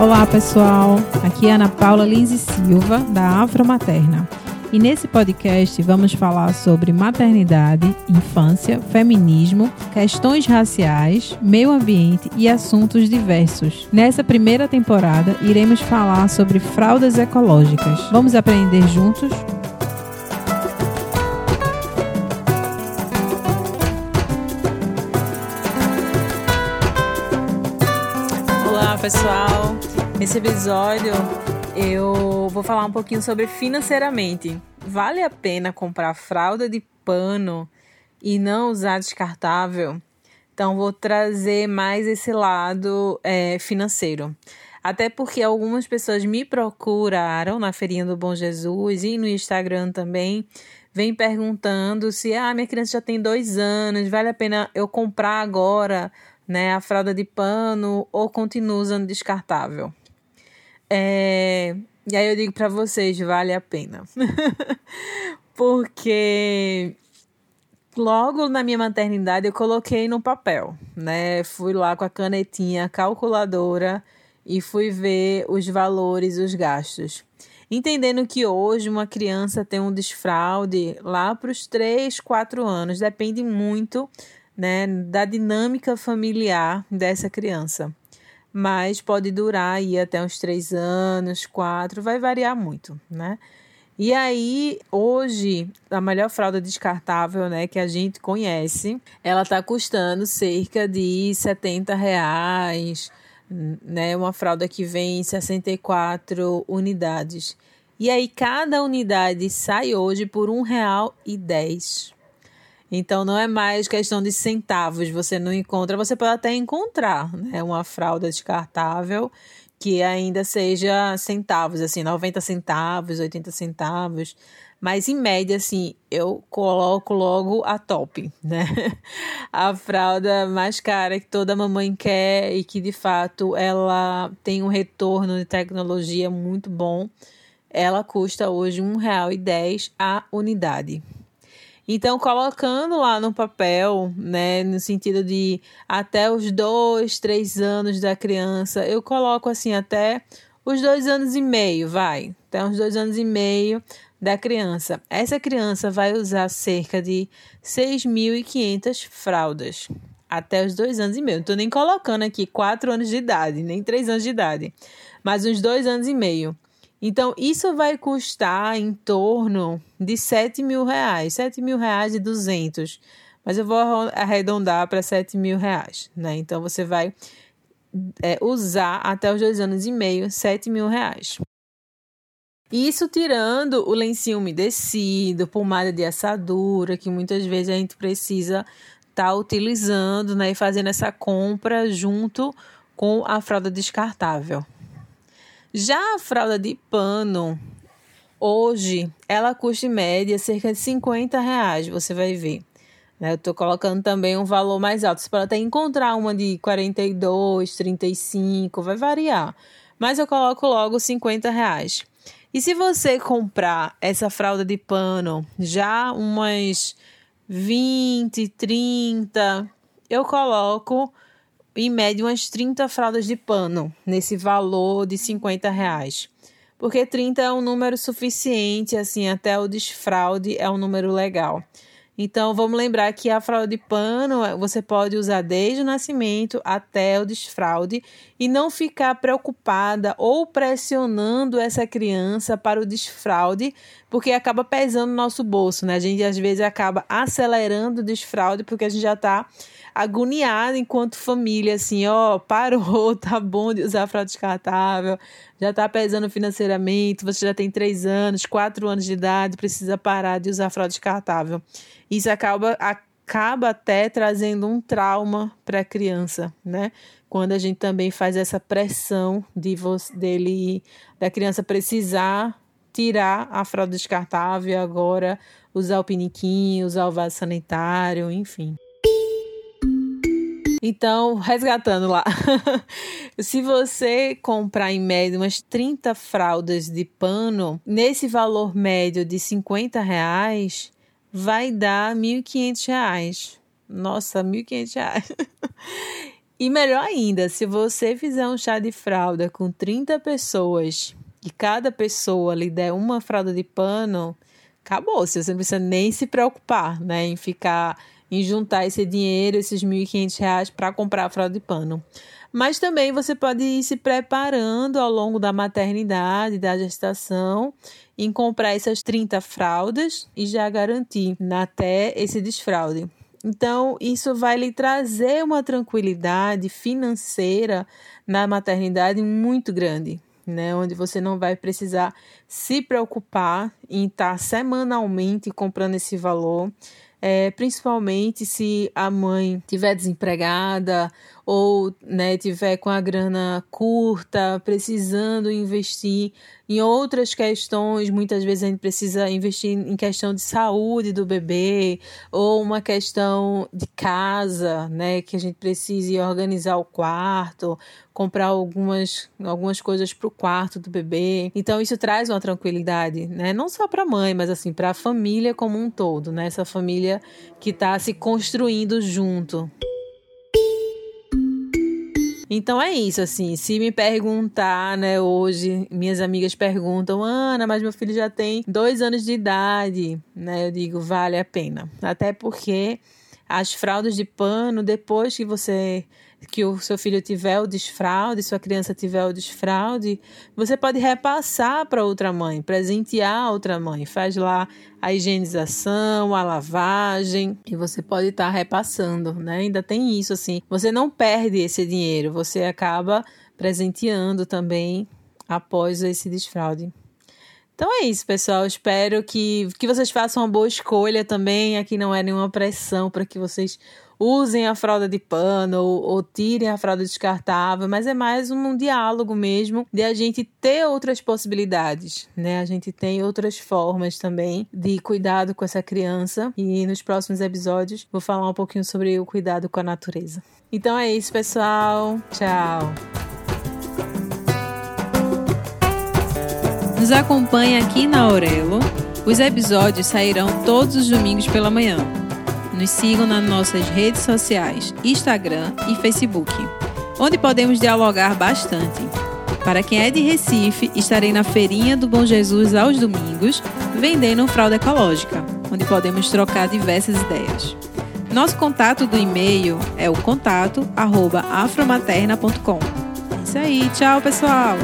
Olá pessoal, aqui é Ana Paula Lins Silva, da Afro Materna. E nesse podcast vamos falar sobre maternidade, infância, feminismo, questões raciais, meio ambiente e assuntos diversos. Nessa primeira temporada iremos falar sobre fraldas ecológicas. Vamos aprender juntos? Pessoal, nesse episódio eu vou falar um pouquinho sobre financeiramente. Vale a pena comprar fralda de pano e não usar descartável? Então, vou trazer mais esse lado é, financeiro. Até porque algumas pessoas me procuraram na Feirinha do Bom Jesus e no Instagram também, vem perguntando se ah, minha criança já tem dois anos, vale a pena eu comprar agora né, a fralda de pano ou continuo usando descartável. É, e aí eu digo para vocês, vale a pena. Porque logo na minha maternidade eu coloquei no papel, né? Fui lá com a canetinha calculadora e fui ver os valores, os gastos. Entendendo que hoje uma criança tem um desfraude lá para os 3, 4 anos, depende muito né, da dinâmica familiar dessa criança mas pode durar aí até uns três anos, quatro, vai variar muito, né? E aí, hoje, a melhor fralda descartável, né, que a gente conhece, ela tá custando cerca de 70 reais, né? Uma fralda que vem em 64 unidades. E aí, cada unidade sai hoje por R$ 1,10. Então não é mais questão de centavos, você não encontra, você pode até encontrar, né, uma fralda descartável que ainda seja centavos, assim, 90 centavos, 80 centavos, mas em média, assim, eu coloco logo a top, né? A fralda mais cara que toda mamãe quer e que de fato ela tem um retorno de tecnologia muito bom. Ela custa hoje R$ 1,10 a unidade. Então, colocando lá no papel, né, no sentido de até os dois, três anos da criança, eu coloco assim até os dois anos e meio, vai, até uns dois anos e meio da criança. Essa criança vai usar cerca de 6.500 fraldas até os dois anos e meio. Não estou nem colocando aqui quatro anos de idade, nem três anos de idade, mas uns dois anos e meio. Então, isso vai custar em torno de 7 mil reais, 7 mil reais e 200. Mas eu vou arredondar para 7 mil reais, né? Então, você vai é, usar até os dois anos e meio 7 mil reais. Isso tirando o lencinho umedecido, pomada de assadura, que muitas vezes a gente precisa estar tá utilizando né, e fazendo essa compra junto com a fralda descartável. Já a fralda de pano, hoje, ela custa em média cerca de 50 reais, você vai ver. Né? Eu estou colocando também um valor mais alto. Você pode até encontrar uma de 42, 35, vai variar. Mas eu coloco logo 50 reais. E se você comprar essa fralda de pano já umas 20, 30, eu coloco em média umas 30 fraldas de pano nesse valor de 50 reais. Porque 30 é um número suficiente, assim, até o desfraude é um número legal. Então, vamos lembrar que a fralda de pano você pode usar desde o nascimento até o desfraude e não ficar preocupada ou pressionando essa criança para o desfraude, porque acaba pesando no nosso bolso, né? A gente às vezes acaba acelerando o desfraude porque a gente já está agoniada enquanto família, assim, ó, parou, tá bom de usar fralda descartável, já tá pesando financeiramente, você já tem três anos, quatro anos de idade, precisa parar de usar fralda descartável. Isso acaba, acaba até trazendo um trauma para a criança, né? Quando a gente também faz essa pressão de dele, da criança precisar tirar a fralda descartável agora usar o piniquinho, usar o vaso sanitário, enfim. Então, resgatando lá. Se você comprar em média umas 30 fraldas de pano, nesse valor médio de 50 reais, vai dar R$ 1.500. Nossa, R$ 1.500. E melhor ainda, se você fizer um chá de fralda com 30 pessoas e cada pessoa lhe der uma fralda de pano, acabou. Você não precisa nem se preocupar, né, em ficar em juntar esse dinheiro, esses R$ 1.500 para comprar a fralda de pano. Mas também você pode ir se preparando ao longo da maternidade, da gestação, em comprar essas 30 fraldas e já garantir até esse desfraude. Então, isso vai lhe trazer uma tranquilidade financeira na maternidade muito grande, né? Onde você não vai precisar se preocupar em estar semanalmente comprando esse valor é, principalmente se a mãe tiver desempregada ou né, tiver com a grana curta, precisando investir em outras questões, muitas vezes a gente precisa investir em questão de saúde do bebê ou uma questão de casa, né, que a gente precise organizar o quarto, comprar algumas, algumas coisas para o quarto do bebê. Então isso traz uma tranquilidade, né, não só para a mãe, mas assim para a família como um todo, né, essa família que está se construindo junto. Então é isso, assim. Se me perguntar, né, hoje, minhas amigas perguntam, Ana, mas meu filho já tem dois anos de idade, né? Eu digo, vale a pena. Até porque as fraldas de pano, depois que você que o seu filho tiver o desfraude, sua criança tiver o desfraude, você pode repassar para outra mãe, presentear a outra mãe. Faz lá a higienização, a lavagem, e você pode estar tá repassando, né? Ainda tem isso assim. Você não perde esse dinheiro, você acaba presenteando também após esse desfraude. Então é isso, pessoal. Espero que, que vocês façam uma boa escolha também. Aqui não é nenhuma pressão para que vocês usem a fralda de pano ou, ou, tirem a fralda descartável, mas é mais um diálogo mesmo de a gente ter outras possibilidades, né? A gente tem outras formas também de cuidado com essa criança e nos próximos episódios vou falar um pouquinho sobre o cuidado com a natureza. Então é isso, pessoal. Tchau. Nos acompanhe aqui na Aurelo. Os episódios sairão todos os domingos pela manhã. Nos sigam nas nossas redes sociais, Instagram e Facebook, onde podemos dialogar bastante. Para quem é de Recife, estarei na Feirinha do Bom Jesus aos domingos, vendendo fralda ecológica, onde podemos trocar diversas ideias. Nosso contato do e-mail é o contato@afromaterna.com. É isso aí, tchau pessoal.